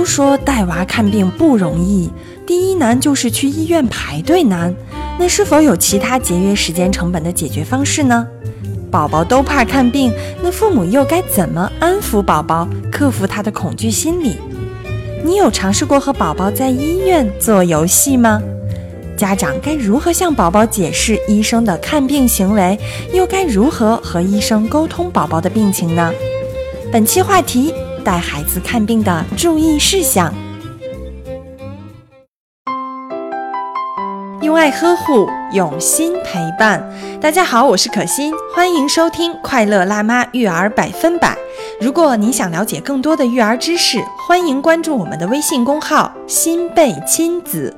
都说带娃看病不容易，第一难就是去医院排队难。那是否有其他节约时间成本的解决方式呢？宝宝都怕看病，那父母又该怎么安抚宝宝，克服他的恐惧心理？你有尝试过和宝宝在医院做游戏吗？家长该如何向宝宝解释医生的看病行为，又该如何和医生沟通宝宝的病情呢？本期话题：带孩子看病的注意事项。用爱呵护，用心陪伴。大家好，我是可心，欢迎收听《快乐辣妈育儿百分百》。如果你想了解更多的育儿知识，欢迎关注我们的微信公号“新贝亲子”。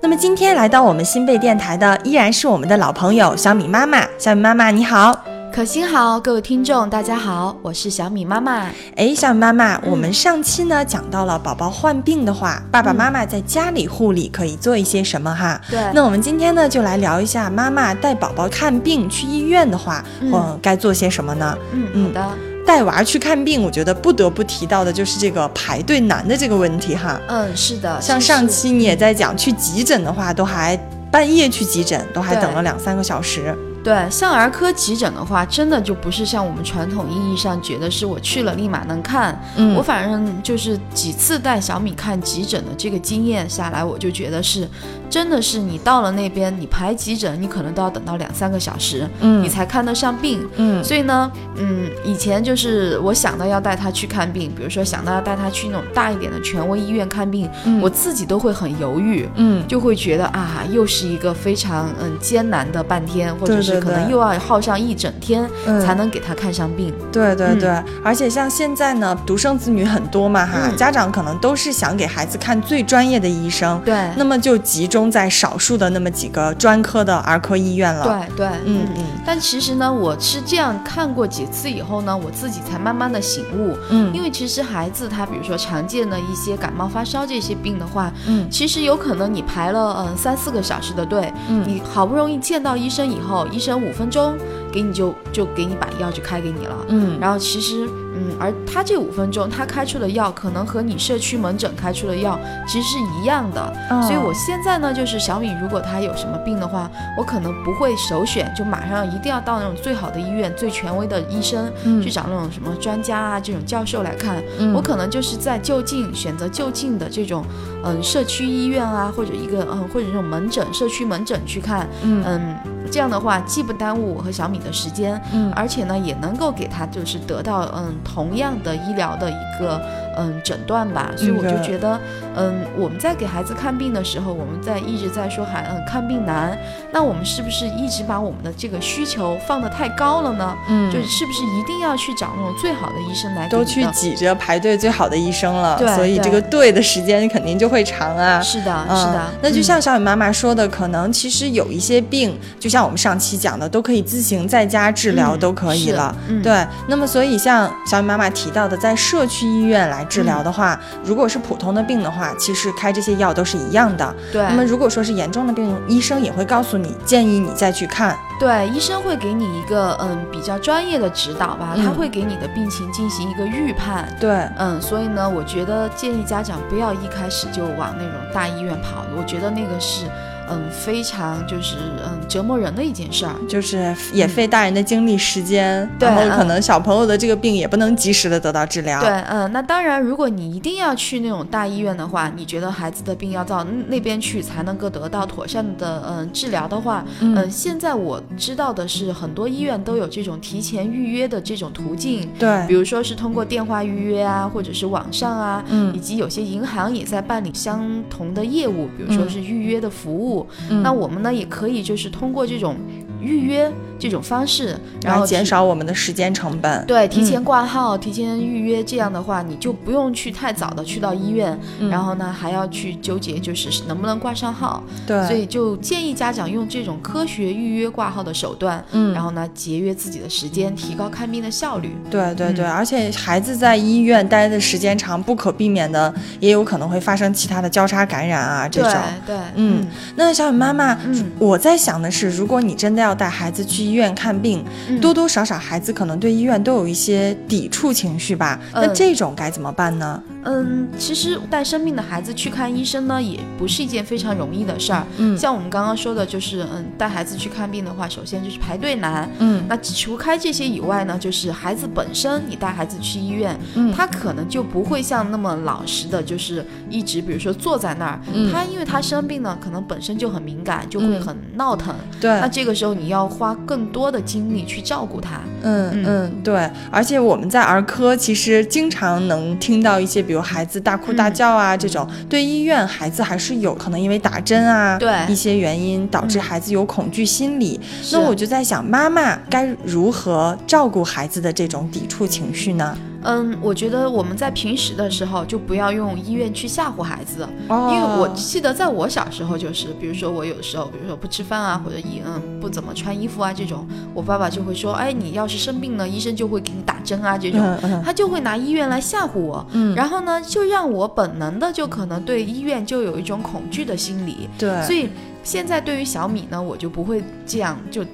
那么今天来到我们新贝电台的依然是我们的老朋友小米妈妈。小米妈妈你好。可心好，各位听众大家好，我是小米妈妈。哎，小米妈妈，我们上期呢讲到了宝宝患病的话，爸爸妈妈在家里护理可以做一些什么哈？对。那我们今天呢就来聊一下，妈妈带宝宝看病去医院的话，嗯，该做些什么呢？嗯，好的。带娃去看病，我觉得不得不提到的就是这个排队难的这个问题哈。嗯，是的。像上期你也在讲，去急诊的话，都还半夜去急诊，都还等了两三个小时。对，像儿科急诊的话，真的就不是像我们传统意义上觉得是我去了立马能看。嗯，我反正就是几次带小米看急诊的这个经验下来，我就觉得是，真的是你到了那边，你排急诊，你可能都要等到两三个小时，嗯，你才看得上病。嗯，所以呢，嗯，以前就是我想到要带他去看病，比如说想到要带他去那种大一点的权威医院看病，嗯我自己都会很犹豫，嗯，就会觉得啊，又是一个非常嗯艰难的半天，或者是。可能又要耗上一整天才能给他看上病。对对对，而且像现在呢，独生子女很多嘛哈，家长可能都是想给孩子看最专业的医生。对，那么就集中在少数的那么几个专科的儿科医院了。对对，嗯嗯。但其实呢，我是这样看过几次以后呢，我自己才慢慢的醒悟。嗯，因为其实孩子他比如说常见的一些感冒发烧这些病的话，嗯，其实有可能你排了嗯三四个小时的队，嗯，你好不容易见到医生以后，医生五分钟给你就就给你把药就开给你了，嗯，然后其实。嗯，而他这五分钟，他开出的药可能和你社区门诊开出的药其实是一样的，所以我现在呢，就是小米，如果他有什么病的话，我可能不会首选就马上一定要到那种最好的医院、最权威的医生去找那种什么专家啊这种教授来看，我可能就是在就近选择就近的这种嗯社区医院啊，或者一个嗯或者这种门诊社区门诊去看，嗯，这样的话既不耽误我和小米的时间，嗯，而且呢也能够给他就是得到嗯。同样的医疗的一个嗯诊断吧，所以我就觉得嗯我们在给孩子看病的时候，我们在一直在说孩嗯看病难，那我们是不是一直把我们的这个需求放得太高了呢？嗯，就是不是一定要去找那种最好的医生来？都去挤着排队最好的医生了，所以这个队的时间肯定就会长啊。是的，是的。那就像小雨妈妈说的，可能其实有一些病，就像我们上期讲的，都可以自行在家治疗，都可以了。对，那么所以像。小米妈妈提到的，在社区医院来治疗的话，如果是普通的病的话，其实开这些药都是一样的。对。那么如果说是严重的病，医生也会告诉你，建议你再去看。对，医生会给你一个嗯比较专业的指导吧，他会给你的病情进行一个预判。对。嗯，所以呢，我觉得建议家长不要一开始就往那种大医院跑，我觉得那个是。嗯，非常就是嗯折磨人的一件事儿，就是也费大人的精力时间，然后可能小朋友的这个病也不能及时的得到治疗。对，嗯，那当然，如果你一定要去那种大医院的话，你觉得孩子的病要到那边去才能够得到妥善的嗯治疗的话，嗯，现在我知道的是很多医院都有这种提前预约的这种途径，对，比如说是通过电话预约啊，或者是网上啊，嗯，以及有些银行也在办理相同的业务，比如说是预约的服务。那我们呢，也可以就是通过这种预约。这种方式，然后减少我们的时间成本。对，提前挂号、提前预约，这样的话你就不用去太早的去到医院，然后呢还要去纠结就是能不能挂上号。对，所以就建议家长用这种科学预约挂号的手段，嗯，然后呢节约自己的时间，提高看病的效率。对对对，而且孩子在医院待的时间长，不可避免的也有可能会发生其他的交叉感染啊这种。对，嗯，那小雨妈妈，我在想的是，如果你真的要要带孩子去医院看病，多多少少孩子可能对医院都有一些抵触情绪吧。那这种该怎么办呢？嗯，其实带生病的孩子去看医生呢，也不是一件非常容易的事儿。嗯，像我们刚刚说的，就是嗯，带孩子去看病的话，首先就是排队难。嗯，那除开这些以外呢，就是孩子本身，你带孩子去医院，嗯，他可能就不会像那么老实的，就是一直比如说坐在那儿。嗯，他因为他生病呢，可能本身就很敏感，就会很闹腾。对，那这个时候你要花更多的精力去照顾他。嗯嗯，对。而且我们在儿科其实经常能听到一些，比如孩子大哭大叫啊，这种对医院孩子还是有可能因为打针啊，对一些原因导致孩子有恐惧心理。那我就在想，妈妈该如何照顾孩子的这种抵触情绪呢？嗯，我觉得我们在平时的时候就不要用医院去吓唬孩子，因为我记得在我小时候就是，比如说我有的时候，比如说不吃饭啊，或者嗯不怎么穿衣服啊这种，我爸爸就会说，哎，你要是生病了，医生就会给你打针啊这种，他就会拿医院来吓唬我，然后呢，就让我本能的就可能对医院就有一种恐惧的心理，对，所以现在对于小米呢，我就不会这样就。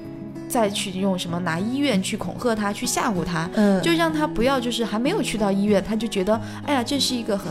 再去用什么拿医院去恐吓他，去吓唬他，嗯，就让他不要，就是还没有去到医院，他就觉得，哎呀，这是一个很。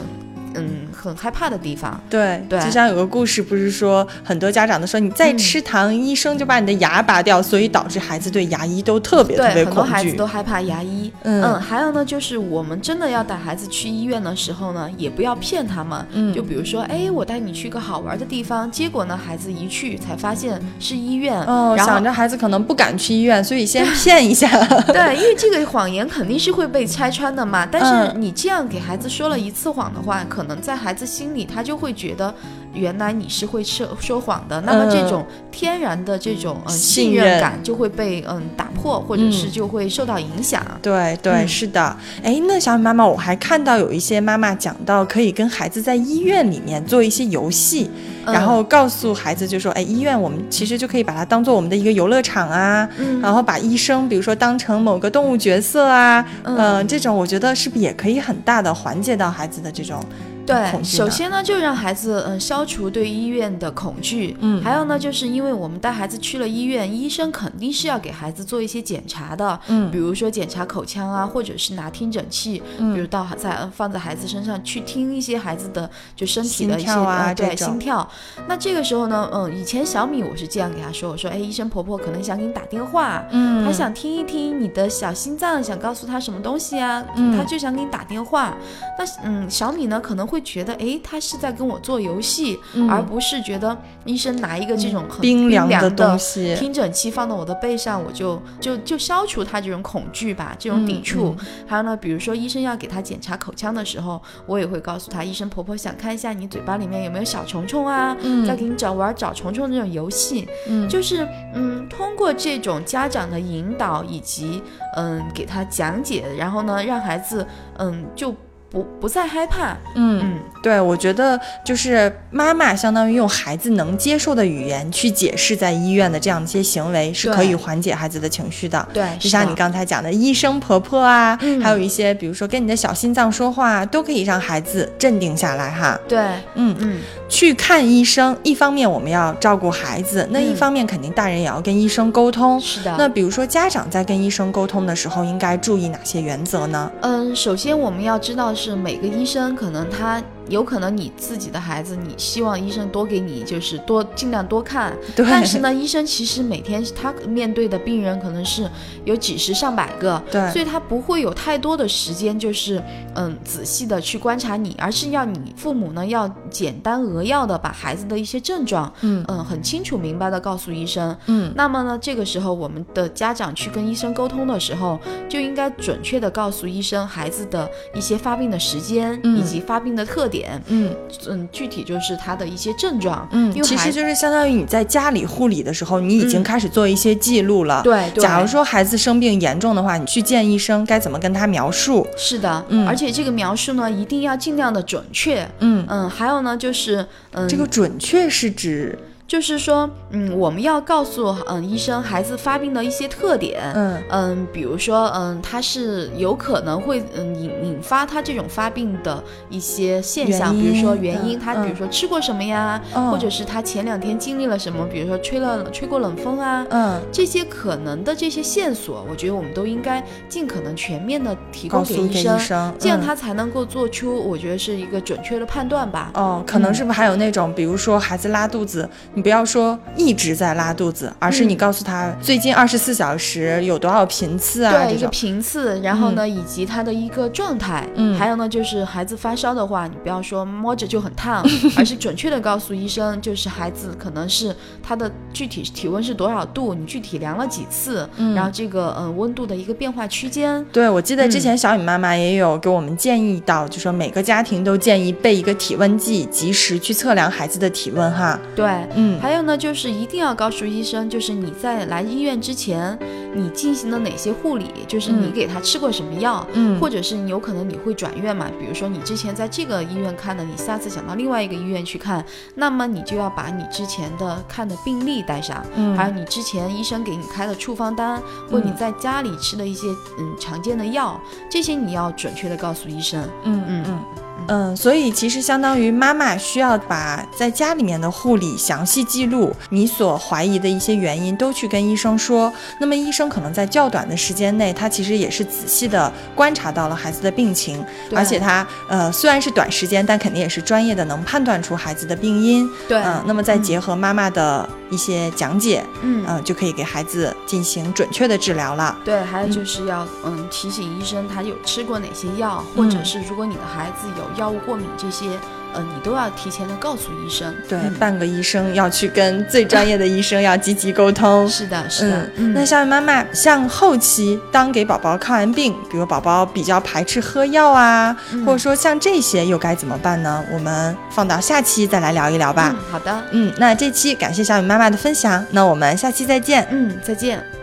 嗯，很害怕的地方。对对，就像有个故事，不是说很多家长都说你再吃糖，医生就把你的牙拔掉，所以导致孩子对牙医都特别特别恐惧。很多孩子都害怕牙医。嗯，还有呢，就是我们真的要带孩子去医院的时候呢，也不要骗他们。嗯，就比如说，哎，我带你去个好玩的地方，结果呢，孩子一去才发现是医院。哦，想着孩子可能不敢去医院，所以先骗一下。对，因为这个谎言肯定是会被拆穿的嘛。但是你这样给孩子说了一次谎的话，可可能在孩子心里，他就会觉得。原来你是会说说谎的，那么这种天然的这种嗯信任感就会被嗯打破，或者是就会受到影响。对对，是的。哎，那小米妈妈，我还看到有一些妈妈讲到，可以跟孩子在医院里面做一些游戏，然后告诉孩子就说，哎，医院我们其实就可以把它当做我们的一个游乐场啊，然后把医生比如说当成某个动物角色啊，嗯，这种我觉得是不是也可以很大的缓解到孩子的这种。对，首先呢，就让孩子嗯消除对医院的恐惧。嗯，还有呢，就是因为我们带孩子去了医院，医生肯定是要给孩子做一些检查的。嗯，比如说检查口腔啊，或者是拿听诊器，比如到在放在孩子身上去听一些孩子的就身体的一些啊，对心跳。那这个时候呢，嗯，以前小米我是这样给他说，我说，哎，医生婆婆可能想给你打电话，嗯，她想听一听你的小心脏想告诉他什么东西啊，嗯，他就想给你打电话。那嗯，小米呢可能会。会觉得哎，他是在跟我做游戏，而不是觉得医生拿一个这种很冰凉的东西听诊器放到我的背上，我就就就消除他这种恐惧吧，这种抵触。还有呢，比如说医生要给他检查口腔的时候，我也会告诉他，医生婆婆想看一下你嘴巴里面有没有小虫虫啊，再给你找玩找虫虫这种游戏。嗯，就是嗯，通过这种家长的引导以及嗯给他讲解，然后呢让孩子嗯就。不不再害怕，嗯嗯，对，我觉得就是妈妈相当于用孩子能接受的语言去解释在医院的这样一些行为，是可以缓解孩子的情绪的。对，就像你刚才讲的，医生婆婆啊，还有一些比如说跟你的小心脏说话，都可以让孩子镇定下来哈。对，嗯嗯，去看医生，一方面我们要照顾孩子，那一方面肯定大人也要跟医生沟通。是的。那比如说家长在跟医生沟通的时候，应该注意哪些原则呢？嗯，首先我们要知道。是每个医生可能他。有可能你自己的孩子，你希望医生多给你，就是多尽量多看。对。但是呢，医生其实每天他面对的病人可能是有几十上百个。对。所以他不会有太多的时间，就是嗯仔细的去观察你，而是要你父母呢要简单扼要的把孩子的一些症状，嗯嗯很清楚明白的告诉医生。嗯。那么呢，这个时候我们的家长去跟医生沟通的时候，就应该准确的告诉医生孩子的一些发病的时间以及发病的特点。点，嗯嗯，具体就是他的一些症状，嗯，其实就是相当于你在家里护理的时候，你已经开始做一些记录了。对，假如说孩子生病严重的话，你去见医生该怎么跟他描述？是的，嗯，而且这个描述呢，一定要尽量的准确。嗯嗯，还有呢，就是嗯，这个准确是指。就是说，嗯，我们要告诉嗯医生孩子发病的一些特点，嗯。嗯，比如说嗯他是有可能会嗯引引发他这种发病的一些现象，比如说原因，他比如说吃过什么呀，或者是他前两天经历了什么，比如说吹了吹过冷风啊，嗯，这些可能的这些线索，我觉得我们都应该尽可能全面的提供给医生，这样他才能够做出我觉得是一个准确的判断吧。哦，可能是不是还有那种，比如说孩子拉肚子。你不要说一直在拉肚子，而是你告诉他最近二十四小时有多少频次啊？对，一个频次，然后呢，以及他的一个状态。嗯，还有呢，就是孩子发烧的话，你不要说摸着就很烫，而是准确的告诉医生，就是孩子可能是他的具体体温是多少度，你具体量了几次，嗯然后这个嗯温度的一个变化区间。对，我记得之前小雨妈妈也有给我们建议到，就说每个家庭都建议备一个体温计，及时去测量孩子的体温哈。对，嗯。还有呢，就是一定要告诉医生，就是你在来医院之前，你进行了哪些护理，就是你给他吃过什么药，嗯，或者是你有可能你会转院嘛，比如说你之前在这个医院看的，你下次想到另外一个医院去看，那么你就要把你之前的看的病历带上，嗯，还有你之前医生给你开的处方单，或你在家里吃的一些嗯常见的药，这些你要准确的告诉医生，嗯嗯嗯。嗯，所以其实相当于妈妈需要把在家里面的护理详细记录，你所怀疑的一些原因都去跟医生说。那么医生可能在较短的时间内，他其实也是仔细的观察到了孩子的病情，而且他呃虽然是短时间，但肯定也是专业的，能判断出孩子的病因。对，嗯，那么再结合妈妈的一些讲解，嗯，就可以给孩子进行准确的治疗了。对，还有就是要嗯提醒医生他有吃过哪些药，或者是如果你的孩子有。药物过敏这些，呃，你都要提前的告诉医生。对，半个医生要去跟最专业的医生要积极沟通。是的，是的。那小雨妈妈，像后期当给宝宝看完病，比如宝宝比较排斥喝药啊，或者说像这些又该怎么办呢？我们放到下期再来聊一聊吧。好的。嗯，那这期感谢小雨妈妈的分享，那我们下期再见。嗯，再见。